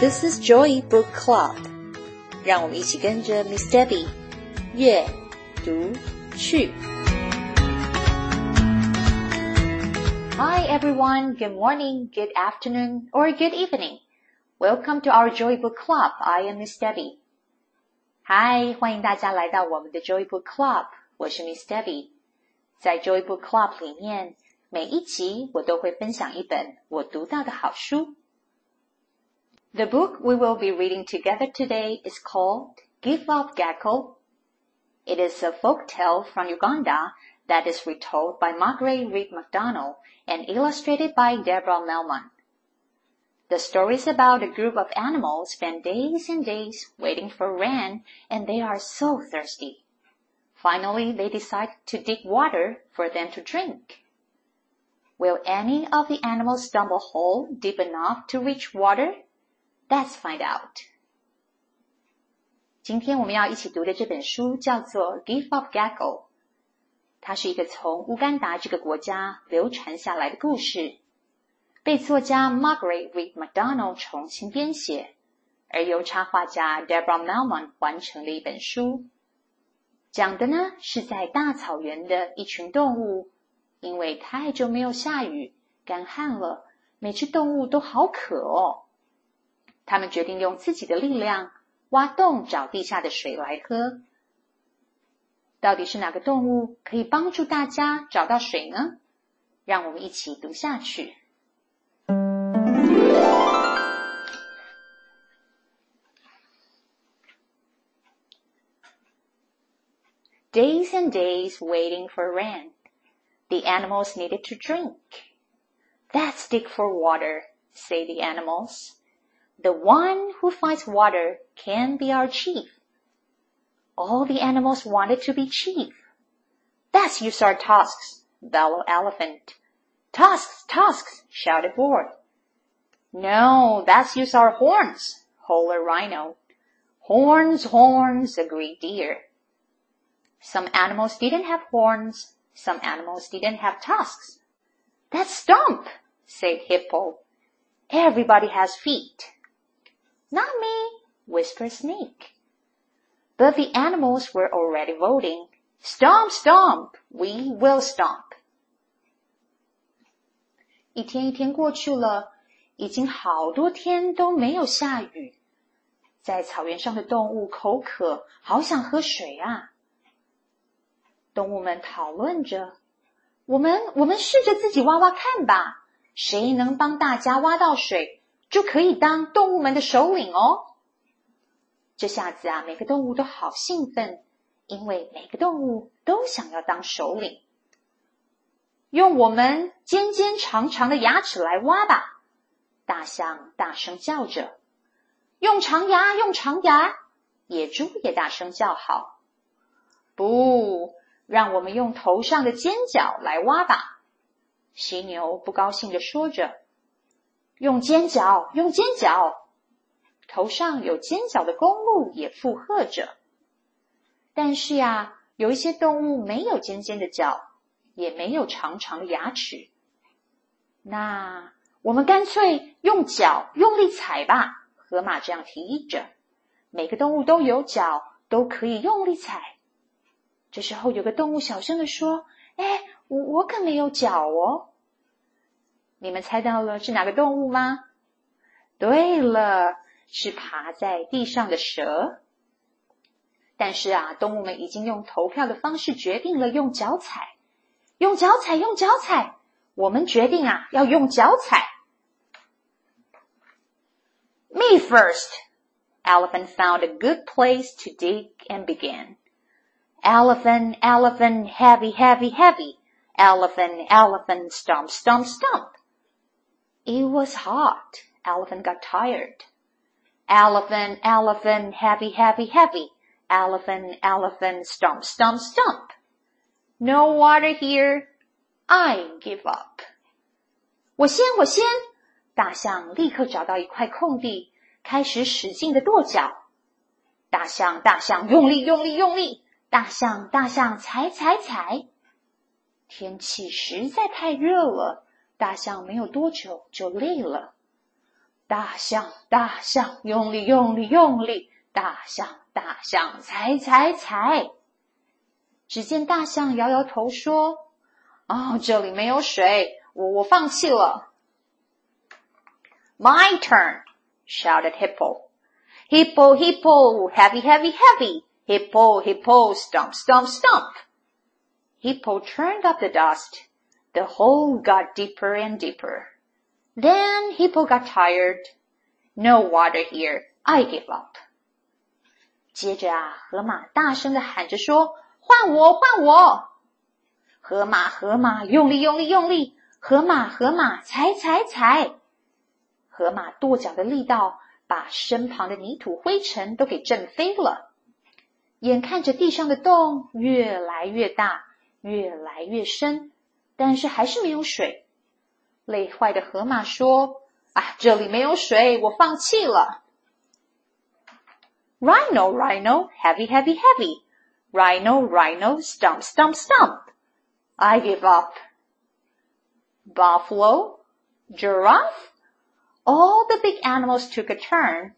This is Joy Book Club，让我们一起跟着 Miss Debbie 阅读去。Hi everyone, good morning, good afternoon, or good evening. Welcome to our Joy Book Club. I am Miss Debbie. Hi，欢迎大家来到我们的 Joy Book Club。我是 Miss Debbie。在 Joy Book Club 里面，每一集我都会分享一本我读到的好书。 The book we will be reading together today is called Give Up Gecko. It is a folk tale from Uganda that is retold by Margaret Read MacDonald and illustrated by Deborah Melmon. The story is about a group of animals spend days and days waiting for rain and they are so thirsty. Finally, they decide to dig water for them to drink. Will any of the animals stumble hole deep enough to reach water? Let's find out. 今天我们要一起读的这本书叫做《Give Up Gecko》，它是一个从乌干达这个国家流传下来的故事，被作家 Margaret Reed McDonald 重新编写，而由插画家 Deborah Melman 完成了一本书。讲的呢是在大草原的一群动物，因为太久没有下雨，干旱了，每只动物都好渴哦。他们决定用自己的力量挖洞找地下的水来喝。到底是哪个动物可以帮助大家找到水呢？让我们一起读下去。Days and days waiting for rain. The animals needed to drink. That's dig for water, say the animals. The one who finds water can be our chief. All the animals wanted to be chief. Let's use our tusks, bellowed Elephant. Tusks, tusks, shouted Boar. No, let's use our horns, hollered Rhino. Horns, horns, agreed Deer. Some animals didn't have horns, some animals didn't have tusks. Let's stomp, said Hippo. Everybody has feet. Not me, whispered Snake. But the animals were already voting. Stomp, stomp, we will stomp. 一天一天过去了，已经好多天都没有下雨。在草原上的动物口渴，好想喝水啊！动物们讨论着：“我们，我们试着自己挖挖看吧，谁能帮大家挖到水？”就可以当动物们的首领哦。这下子啊，每个动物都好兴奋，因为每个动物都想要当首领。用我们尖尖长长的牙齿来挖吧！大象大声叫着：“用长牙，用长牙！”野猪也大声叫好。不，让我们用头上的尖角来挖吧！犀牛不高兴的说着。用尖角，用尖角，头上有尖角的公鹿也附和着。但是呀，有一些动物没有尖尖的角，也没有长长的牙齿。那我们干脆用脚用力踩吧。河马这样提议着。每个动物都有脚，都可以用力踩。这时候，有个动物小声的说：“哎，我我可没有脚哦。”你们猜到了是哪个动物吗？对了，是爬在地上的蛇。但是啊，动物们已经用投票的方式决定了用脚踩，用脚踩，用脚踩。我们决定啊，要用脚踩。Me first. Elephant found a good place to dig and began. Elephant, elephant, heavy, heavy, heavy. Elephant, elephant, stomp, stomp, stomp. It was hot. Elephant got tired. Elephant, elephant, heavy, heavy, heavy. Elephant, elephant, stomp, stomp, stomp. No water here. I give up. 我先，我先。大象立刻找到一块空地，开始使劲的跺脚。大象，大象，用力，用力，用力！大象，大象，踩，踩，踩！天气实在太热了。 大象没有多久就累了。 大象，大象，用力，用力，用力！大象，大象，踩，踩，踩！只见大象摇摇头说：“哦，这里没有水，我我放弃了。” My turn! shouted Hippo. Hippo, hippo, heavy, heavy, heavy. Hippo, hippo, stomp, stomp, stomp. Hippo turned up the dust. The hole got deeper and deeper. Then Hippo got tired. No water here. I give up. 接着啊，河马大声的喊着说：“换我，换我！”河马，河马，用力，用力，用力！河马，河马，踩，踩，踩！河马跺脚的力道把身旁的泥土灰尘都给震飞了。眼看着地上的洞越来越大，越来越深，但是还是没有水。累坏的河马说：“啊，这里没有水，我放弃了。” Rhino, rhino, heavy, heavy, heavy. Rhino, rhino, stump, stump, stump. I give up. Buffalo, giraffe. All the big animals took a turn,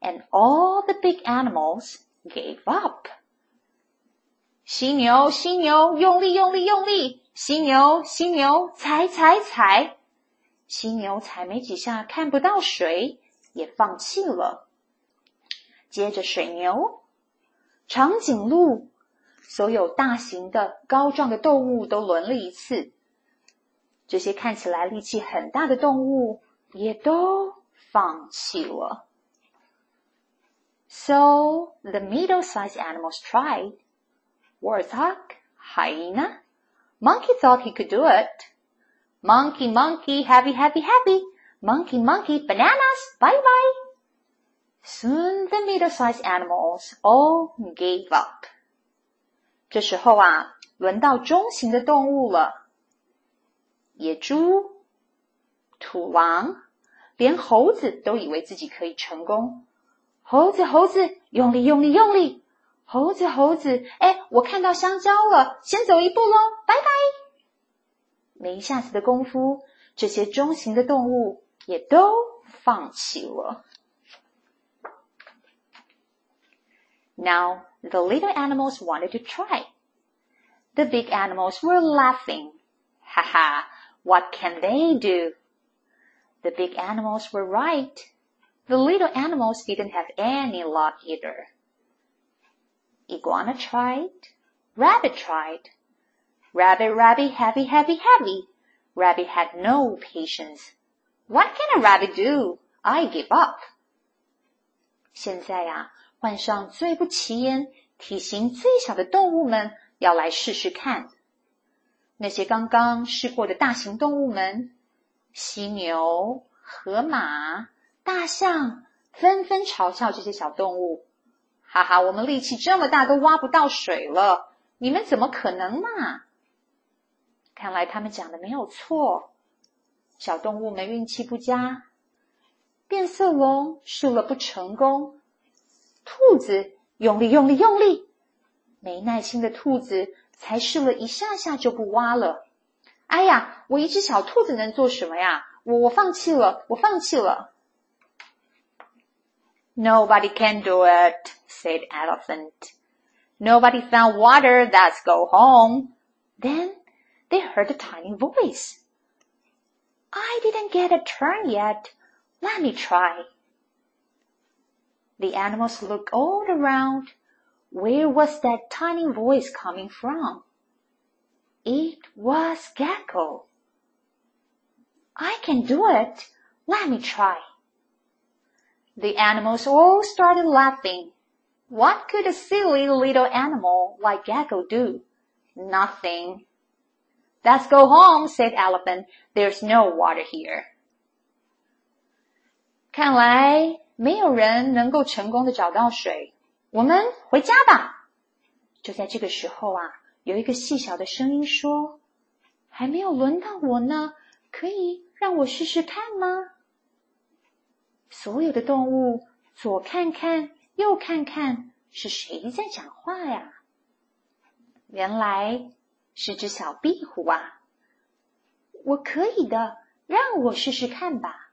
and all the big animals gave up. 犀牛，犀牛，用力，用力，用力！ 犀牛，犀牛，踩，踩，踩！犀牛踩没几下，看不到水，也放弃了。接着，水牛、长颈鹿，所有大型的、高壮的动物都轮了一次。这些看起来力气很大的动物也都放弃了。So the middle-sized animals tried. Warthog, hyena, monkey thought he could do it. Monkey, monkey, heavy, heavy, heavy. Monkey, monkey, bananas, bye bye. Soon the middle-sized animals all gave up. 这时候啊，轮到中型的动物了。野猪、土狼，连猴子都以为自己可以成功。猴子，猴子，用力，用力，用力！ 猴子，猴子，哎，我看到香蕉了，先走一步喽，拜拜。没一下子的功夫，这些中型的动物也都放弃了。Now the little animals wanted to try. The big animals were laughing. Ha ha, what can they do? The big animals were right. The little animals didn't have any luck either. Iguana tried. Rabbit tried. Rabbit, rabbit, heavy, heavy, heavy. Rabbit had no patience. What can a rabbit do? I give up. 现在呀、啊，换上最不起眼、体型最小的动物们，要来试试看。那些刚刚试过的大型动物们，犀牛、河马、大象，纷纷嘲笑这些小动物：“ 哈哈，我们力气这么大，都挖不到水了，你们怎么可能嘛？”看来他们讲的没有错，小动物们运气不佳，变色龙试了不成功。兔子用力用力用力，没耐心的兔子才试了一下下就不挖了。哎呀，我一只小兔子能做什么呀？我我放弃了，我放弃了。Nobody can do it, said Elephant. Nobody found water. Let's go home. Then they heard a tiny voice. I didn't get a turn yet. Let me try. The animals looked all around. Where was that tiny voice coming from? It was Gecko. I can do it. Let me try. The animals all started laughing. What could a silly little animal like Gecko do? Nothing. Let's go home, said Elephant. There's no water here. 看来没有人能够成功的找到水，我们回家吧。就在这个时候啊，有一个细小的声音说：“还没有轮到我呢，可以让我试试看吗？” 所有的动物左看看，右看看，是谁在讲话呀？原来是只小壁虎啊！我可以的，让我试试看吧。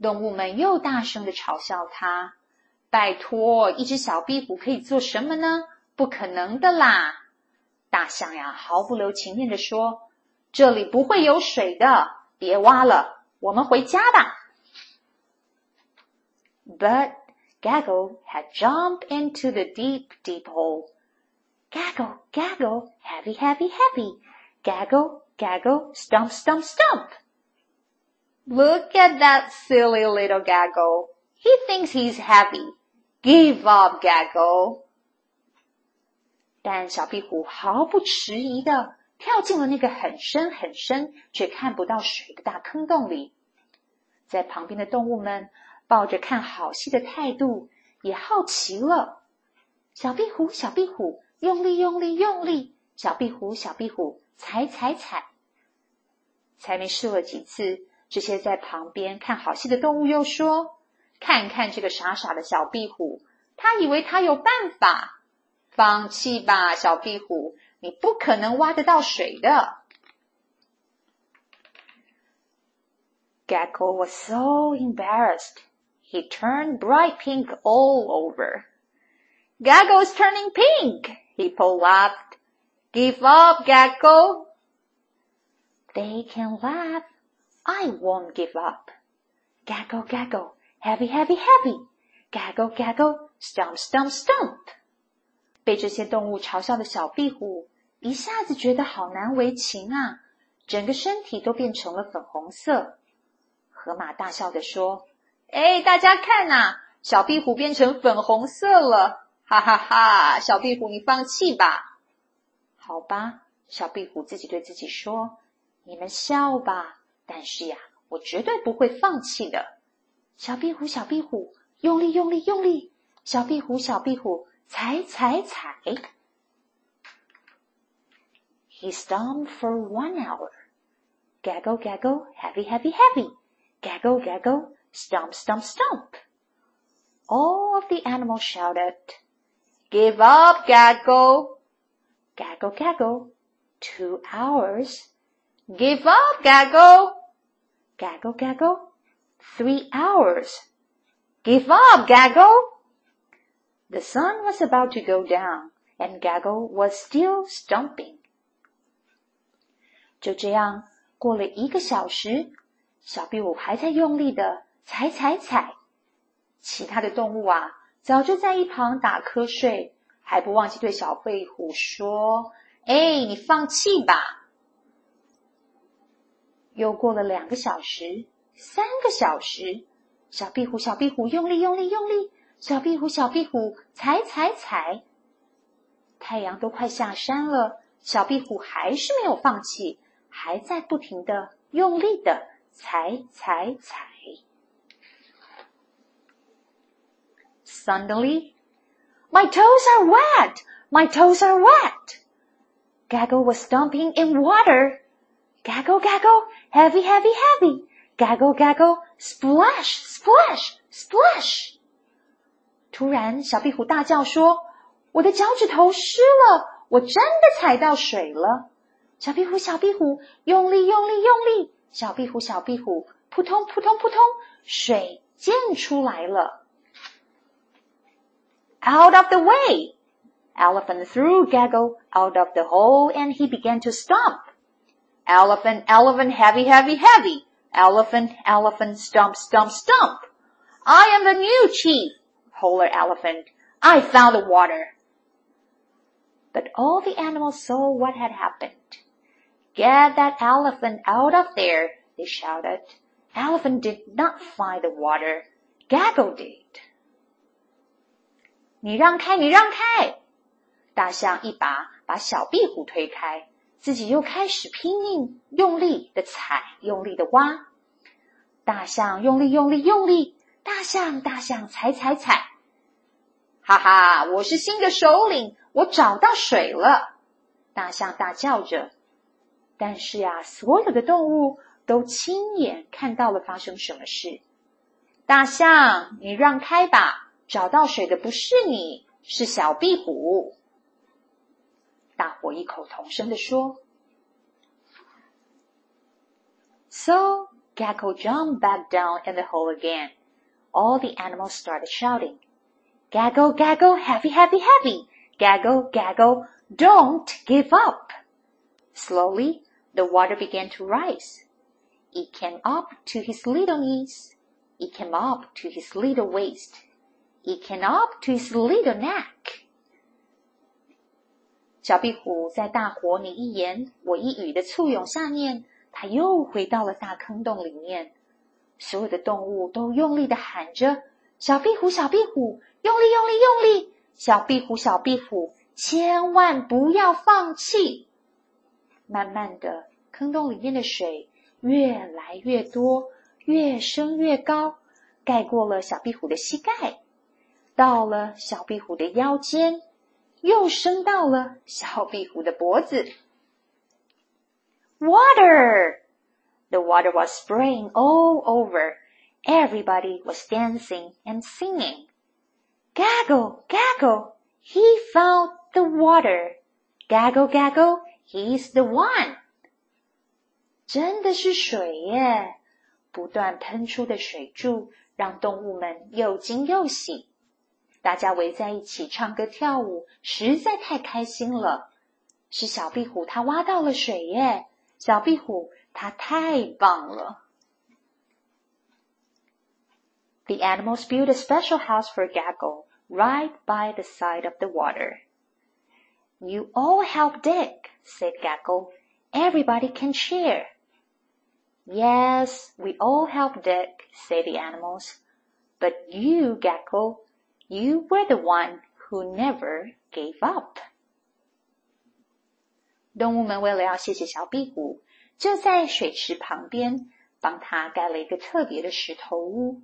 动物们又大声的嘲笑他。拜托，一只小壁虎可以做什么呢？不可能的啦！大象呀，毫不留情面的说：“这里不会有水的，别挖了，我们回家吧。” But Gecko had jumped into the deep, deep hole. Gecko, gecko, heavy, heavy, heavy! Gecko, gecko, stump, stump, stump! Look at that silly little Gecko. He thinks he's heavy. Give up, Gecko. 但小壁虎毫不迟疑的跳进了那个很深很深却看不到水的大坑洞里，在旁边的动物们抱着看好戏的态度，也好奇了。小壁虎，小壁虎，用力，用力，用力！小壁虎，小壁虎，踩，踩，踩！才没试了几次，这些在旁边看好戏的动物又说。看看这个傻傻的小壁虎，他以为他有办法。放弃吧，小壁虎，你不可能挖得到水的。Gecko was so embarrassed, he turned bright pink all over. Gecko's turning pink, Hippo laughed. Give up, Gecko. They can laugh. I won't give up. Gecko, Gecko, Heavy, heavy, heavy! Gaggle, gaggle, stump, stump, stump! 被这些动物嘲笑的小壁虎一下子觉得好难为情啊，整个身体都变成了粉红色。河马大笑的说：“ 哎，大家看呐，小壁虎变成粉红色了！哈哈哈！小壁虎，你放弃吧。”好吧，小壁虎自己对自己说：“你们笑吧，但是呀，我绝对不会放弃的。”小壁虎，小壁虎，用力，用力，用力！小壁虎，小壁虎，踩，踩，踩！He stomped for one hour. Gaggle, gaggle, heavy, heavy, heavy. Gaggle, gaggle, Stomp, stomp, stomp! All of the animals shouted, Give up, Gecko! Gecko, gecko. Two hours. Give up, Gecko! Gecko, gecko. Three hours. Give up, Gecko! The sun was about to go down, and Gecko was still stumping. 就这样过了一个小时，小壁虎还在用力的踩踩踩。其他的动物啊，早就在一旁打瞌睡，还不忘记对小壁虎说：“哎，你放弃吧。”又过了两个小时。三个小时，小壁虎，小壁虎，用力，用力，用力！小壁虎，小壁虎，踩，踩，踩！太阳都快下山了，小壁虎还是没有放弃，还在不停的用力的踩，踩，踩。suddenly. My toes are wet! My toes are wet! Gecko was dumping in water. Gecko, gecko, heavy, heavy, heavy. Gecko, gecko, splash, splash, splash. 突然，小壁虎大叫说：“我的脚趾头湿了，我真的踩到水了！”小壁虎，小壁虎，用力，用力，用力！小壁虎，小壁虎，扑通扑通扑通，水溅出来了。Out of the way! Elephant threw Gecko out of the hole and he began to stomp. Elephant, elephant, heavy, heavy, heavy! Elephant, elephant, stump, stump, stump. I am the new chief, Polar Elephant. I found the water. But all the animals saw what had happened. Get that elephant out of there, they shouted. Elephant did not find the water. Gecko did. 你让开，你让开！大象一把把小壁虎推开，自己又开始拼命用力的踩，用力的挖。大象用力用力用力，大象大象踩踩踩，哈哈！我是新的首领，我找到水了！大象大叫着。但是呀，所有的动物都亲眼看到了发生什么事。大象，你让开吧！找到水的不是你，是小壁虎。大伙异口同声的说。So Gecko jumped back down in the hole again. All the animals started shouting, Gecko, gecko, heavy, heavy, heavy. Gecko, gecko, don't give up. Slowly, the water began to rise. It came up to his little knees. It came up to his little waist. It came up to his little neck. 小壁虎在大伙你一言我一语的簇拥下面，它又回到了大坑洞里面。所有的动物都用力的喊着：“小壁虎，小壁虎，用力，用力，用力！小壁虎，小壁虎，千万不要放弃！”慢慢的，坑洞里面的水越来越多，越升越高，盖过了小壁虎的膝盖，到了小壁虎的腰间，又升到了小壁虎的脖子。Water! The water was spraying all over. Everybody was dancing and singing. Gaggle, gaggle, he found the water. Gaggle, gaggle, he's the one. 真的是水耶！不断喷出的水柱让动物们又惊又喜。大家围在一起唱歌跳舞，实在太开心了。是小壁虎，它挖到了水耶！小壁虎，它太棒了。The animals built a special house for Gecko right by the side of the water. You all help Dick," said Gecko. Everybody can share. Yes, we all help Dick," said the animals. But you, Gecko, you were the one who never gave up. 动物们为了要谢谢小壁虎，就在水池旁边，帮他盖了一个特别的石头屋。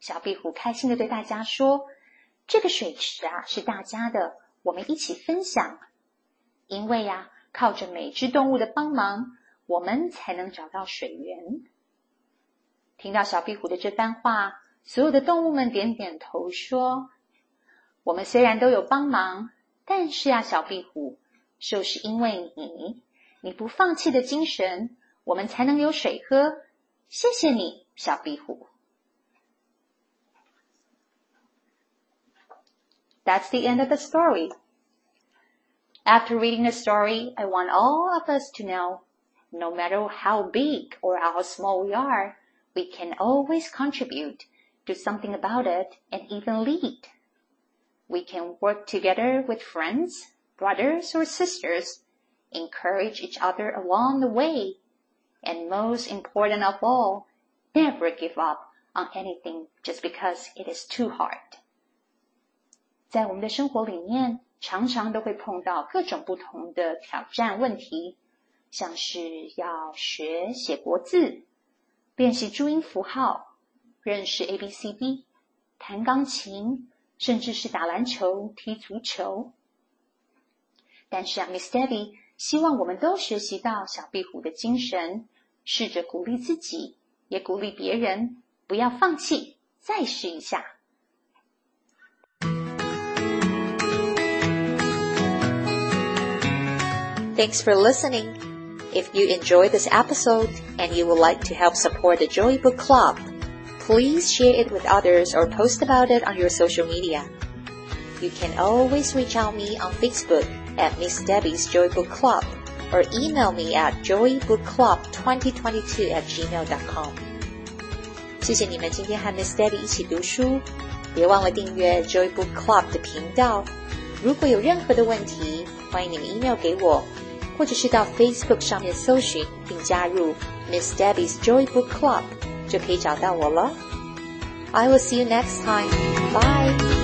小壁虎开心的对大家说：“这个水池啊，是大家的，我们一起分享。因为呀，靠着每只动物的帮忙，我们才能找到水源。”听到小壁虎的这番话，所有的动物们点点头说：“我们虽然都有帮忙，但是呀，小壁虎，就是因为你。”你不放弃的精神，我们才能有水喝。谢谢你，小壁虎。That's the end of the story. After reading the story, I want all of us to know, no matter how big or how small we are, we can always contribute, do something about it, and even lead. We can work together with friends, brothers or sisters encourage each other along the way, and most important of all, never give up on anything just because it is too hard. 在我们的生活里面，常常都会碰到各种不同的挑战问题，像是要学写国字、练习注音符号、 认识 A B C D、弹钢琴，甚至是打篮球、踢足球。但是啊，Miss Debbie 希望我们都学习到小壁虎的精神，试着鼓励自己，也鼓励别人，不要放弃，再试一下。Thanks for listening. If you enjoy this episode and you would like to help support the Joy Book Club, please share it with others or post about it on your social media. You can always reach out me on Facebook at Miss Debbie's Joy Book Club or email me at joybookclub2022 at gmail.com。谢谢你们今天和 Miss Debbie 一起读书，别忘了订阅 Joy Book Club 的频道。如果有任何的问题，欢迎你们 email 给我，或者是到 Facebook 上面搜寻并加入 Miss Debbie's Joy Book Club， 就可以找到我了。I will see you next time. Bye.